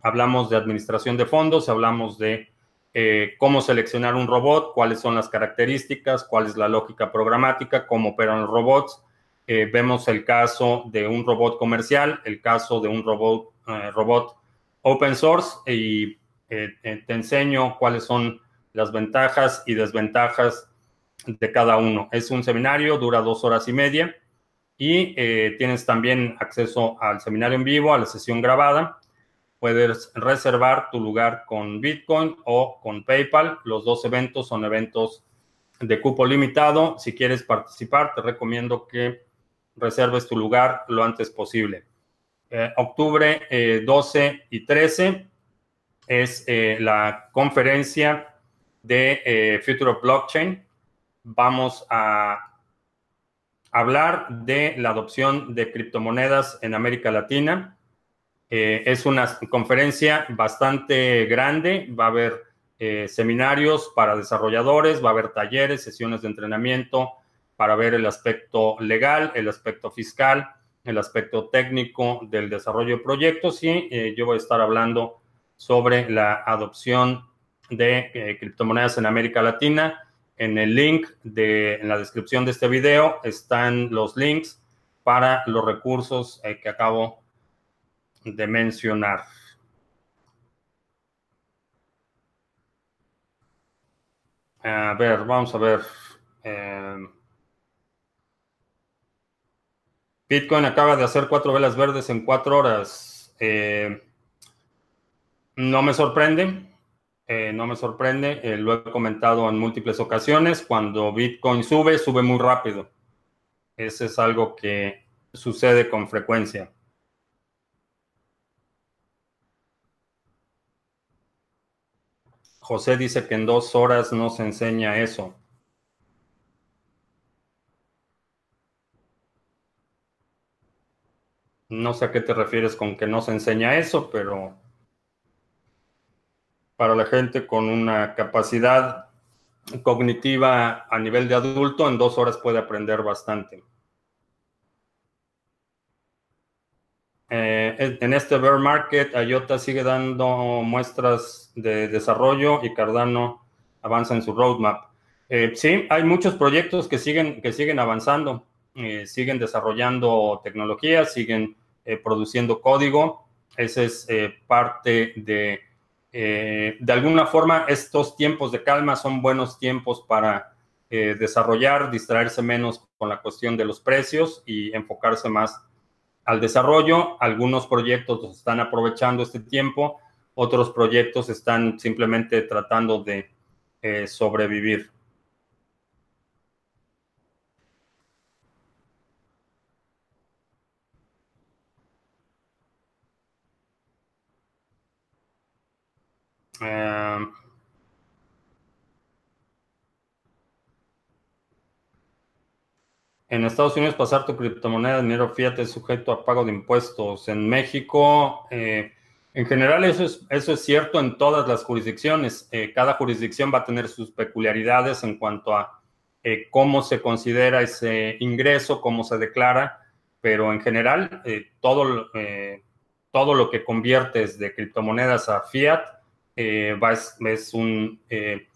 Hablamos de administración de fondos, hablamos de eh, cómo seleccionar un robot, cuáles son las características, cuál es la lógica programática, cómo operan los robots. Eh, vemos el caso de un robot comercial, el caso de un robot, eh, robot open source y te enseño cuáles son las ventajas y desventajas de cada uno. Es un seminario, dura dos horas y media y tienes también acceso al seminario en vivo, a la sesión grabada Puedes reservar tu lugar con Bitcoin o con PayPal. Los dos eventos son eventos de cupo limitado. Si quieres participar, te recomiendo que reserves tu lugar lo antes posible. Eh, octubre 12 eh, y 13 es eh, la conferencia de Future of Blockchain. Vamos a hablar de la adopción de criptomonedas en América Latina. Eh, es una conferencia bastante grande, va a haber eh, seminarios para desarrolladores, va a haber talleres, sesiones de entrenamiento para ver el aspecto legal, el aspecto fiscal, el aspecto técnico del desarrollo de proyectos y eh, yo voy a estar hablando sobre la adopción de criptomonedas en América Latina. En el link de, en la descripción de este video están los links para los recursos que acabo de mencionar. A ver, vamos a ver. Eh, Bitcoin acaba de hacer cuatro velas verdes en cuatro horas. Eh, no me sorprende. Eh, no me sorprende. lo he comentado en múltiples ocasiones. Cuando Bitcoin sube, sube muy rápido. Ese es algo que sucede con frecuencia. José dice que en dos horas no se enseña eso. No sé a qué te refieres con que no se enseña eso, pero para la gente con una capacidad cognitiva a nivel de adulto, en dos horas puede aprender bastante. Eh, en este bear market, IOTA sigue dando muestras de desarrollo y Cardano avanza en su roadmap. Eh, sí, hay muchos proyectos que siguen, que siguen avanzando, eh, siguen desarrollando tecnología, siguen produciendo código. Ese es parte de, de alguna forma, estos tiempos de calma son buenos tiempos para desarrollar, distraerse menos con la cuestión de los precios y enfocarse más al desarrollo. Algunos proyectos están aprovechando este tiempo, otros proyectos están simplemente tratando de sobrevivir. Eh, en Estados Unidos, pasar tu criptomoneda dinero fiat es sujeto a pago de impuestos. En México, eh, en general, eso es, eso es cierto en todas las jurisdicciones. Eh, cada jurisdicción va a tener sus peculiaridades en cuanto a cómo se considera ese ingreso, cómo se declara, pero en general, todo, todo lo que conviertes de criptomonedas a fiat eh, es un, eh,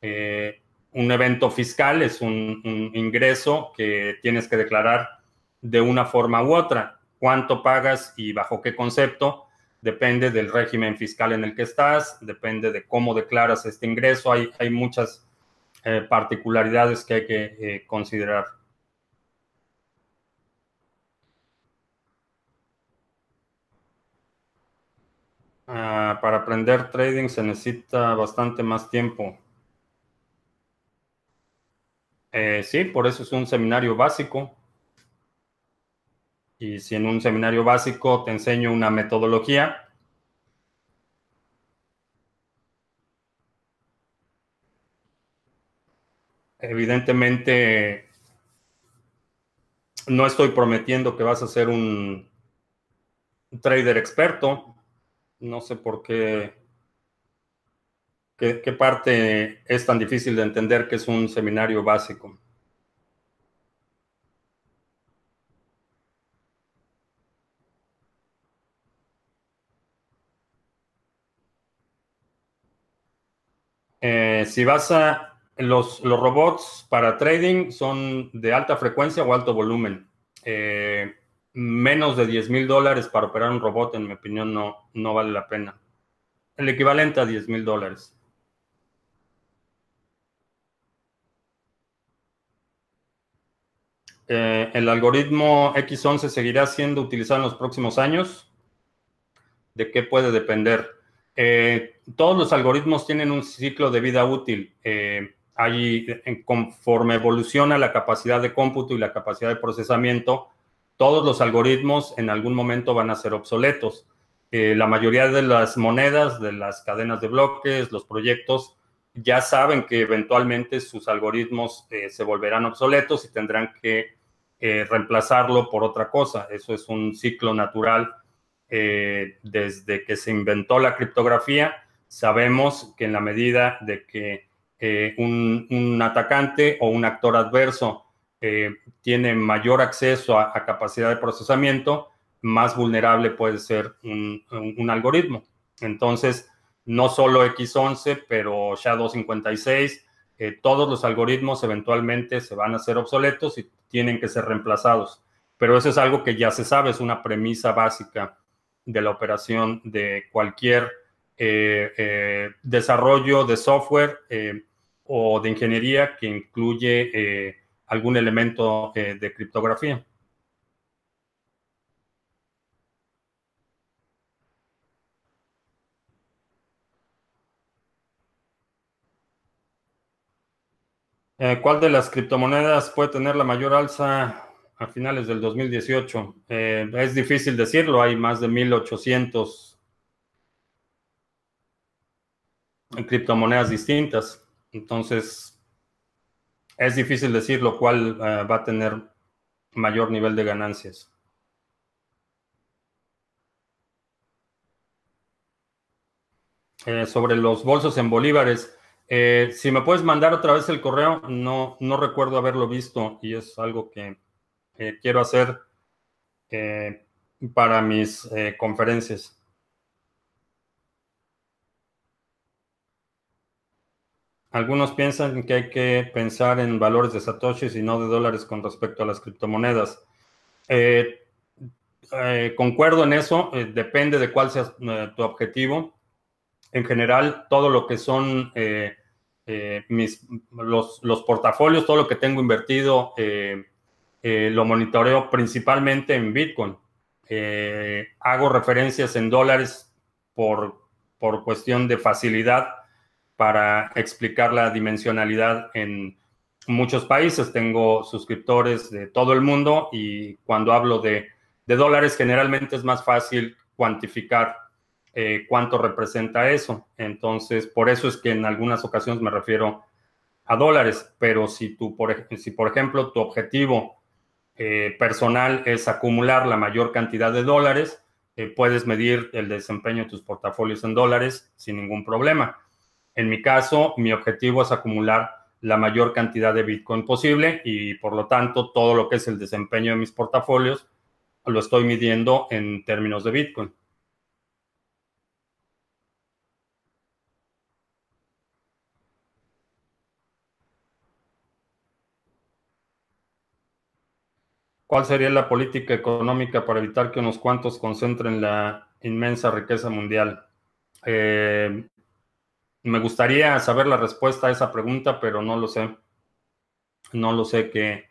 eh, un evento fiscal, es un, ingreso que tienes que declarar de una forma u otra. Cuánto pagas y bajo qué concepto depende del régimen fiscal en el que estás, depende de cómo declaras este ingreso. Hay, hay muchas particularidades que hay que considerar. Ah, para aprender trading se necesita bastante más tiempo. Eh, sí, por eso es un seminario básico. Y si en un seminario básico te enseño una metodología, evidentemente no estoy prometiendo que vas a ser un trader experto, no sé por qué, qué, parte es tan difícil de entender que es un seminario básico. Eh, si vas a los, los, robots para trading son de alta frecuencia o alto volumen. Eh, menos de 10 mil dólares para operar un robot, en mi opinión, no, no vale la pena. El equivalente a 10 mil dólares. Eh, el algoritmo X11 seguirá siendo utilizado en los próximos años. ¿De qué puede depender? Eh, todos los algoritmos tienen un ciclo de vida útil. Eh, conforme evoluciona la capacidad de cómputo y la capacidad de procesamiento, todos los algoritmos en algún momento van a ser obsoletos. Eh, la mayoría de las monedas, de las cadenas de bloques, los proyectos, ya saben que eventualmente sus algoritmos eh, se volverán obsoletos y tendrán que eh, reemplazarlo por otra cosa. Eso es un ciclo natural. desde que se inventó la criptografía, sabemos que en la medida de que un atacante o un actor adverso eh, tiene mayor acceso a, capacidad de procesamiento, más vulnerable puede ser un, algoritmo. Entonces, no solo X11, pero SHA-256, eh, todos los algoritmos eventualmente se van a hacer obsoletos y tienen que ser reemplazados. Pero eso es algo que ya se sabe, es una premisa básica de la operación de cualquier eh, desarrollo de software o de ingeniería que incluye algún elemento eh, de criptografía. Eh, ¿Cuál de las criptomonedas puede tener la mayor alza a finales del 2018? Eh, es difícil decirlo, hay más de 1.800 criptomonedas distintas. Entonces, es difícil decir lo cual eh, va a tener mayor nivel de ganancias. Eh, sobre los bolsos en bolívares, eh, si me puedes mandar otra vez el correo, no, no recuerdo haberlo visto y es algo que quiero hacer para mis conferencias. Algunos piensan que hay que pensar en valores de satoshis y no de dólares con respecto a las criptomonedas. Eh, eh, concuerdo en eso, eh, depende de cuál sea tu objetivo. En general, todo lo que son mis, los, los, portafolios, todo lo que tengo invertido, lo monitoreo principalmente en Bitcoin. hago referencias en dólares por, por cuestión de facilidad para explicar la dimensionalidad en muchos países. Tengo suscriptores de todo el mundo y cuando hablo de, dólares, generalmente es más fácil cuantificar eh, cuánto representa eso. Entonces, por eso es que en algunas ocasiones me refiero a dólares, pero si, tú, por, si por ejemplo tu objetivo eh, personal es acumular la mayor cantidad de dólares, eh, puedes medir el desempeño de tus portafolios en dólares sin ningún problema. En mi caso, mi objetivo es acumular la mayor cantidad de Bitcoin posible y por lo tanto todo lo que es el desempeño de mis portafolios lo estoy midiendo en términos de Bitcoin. ¿Cuál sería la política económica para evitar que unos cuantos concentren la inmensa riqueza mundial? Eh, me gustaría saber la respuesta a esa pregunta, pero no lo sé. No lo sé que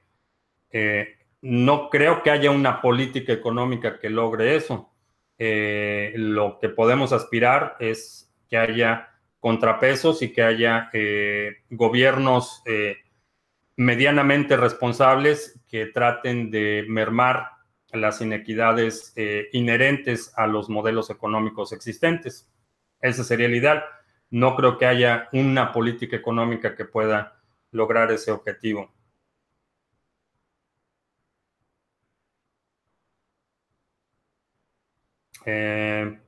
eh, no creo que haya una política económica que logre eso. Eh, lo que podemos aspirar es que haya contrapesos y que haya eh, gobiernos medianamente responsables que traten de mermar las inequidades inherentes a los modelos económicos existentes. Ese sería el ideal no creo que haya una política económica que pueda lograr ese objetivo. Eh,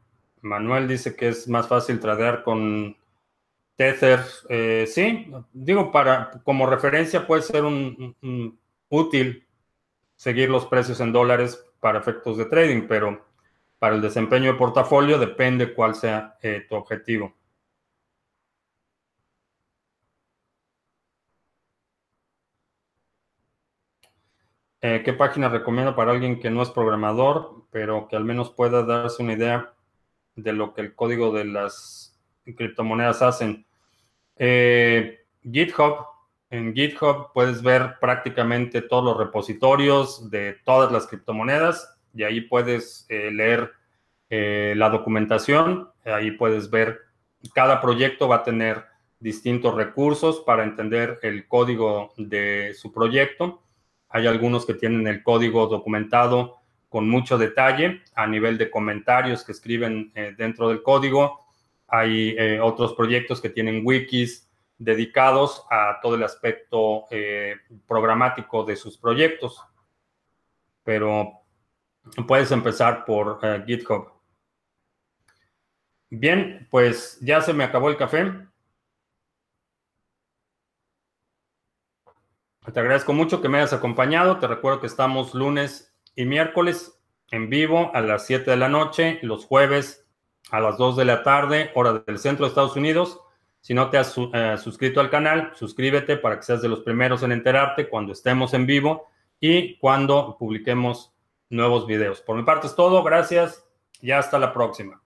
Manuel dice que es más fácil tradear con Tether. Eh, sí, digo, para, como referencia puede ser un, útil seguir los precios en dólares para efectos de trading, pero para el desempeño de portafolio depende cuál sea eh, tu objetivo. Eh, ¿Qué página recomiendo para alguien que no es programador, pero que al menos pueda darse una idea de lo que el código de las criptomonedas hacen? Eh, GitHub. En GitHub puedes ver prácticamente todos los repositorios de todas las criptomonedas y ahí puedes eh, leer la documentación. Ahí puedes ver, cada proyecto va a tener distintos recursos para entender el código de su proyecto hay algunos que tienen el código documentado con mucho detalle a nivel de comentarios que escriben eh, dentro del código. Hay eh, otros proyectos que tienen wikis dedicados a todo el aspecto eh, programático de sus proyectos. Pero puedes empezar por GitHub. Bien, pues ya se me acabó el café. Te agradezco mucho que me hayas acompañado. Te recuerdo que estamos lunes y miércoles en vivo a las 7 de la noche, los jueves a las 2 de la tarde, hora del centro de Estados Unidos. Si no te has eh, suscrito al canal, suscríbete para que seas de los primeros en enterarte cuando estemos en vivo y cuando publiquemos nuevos videos. Por mi parte es todo. Gracias y hasta la próxima.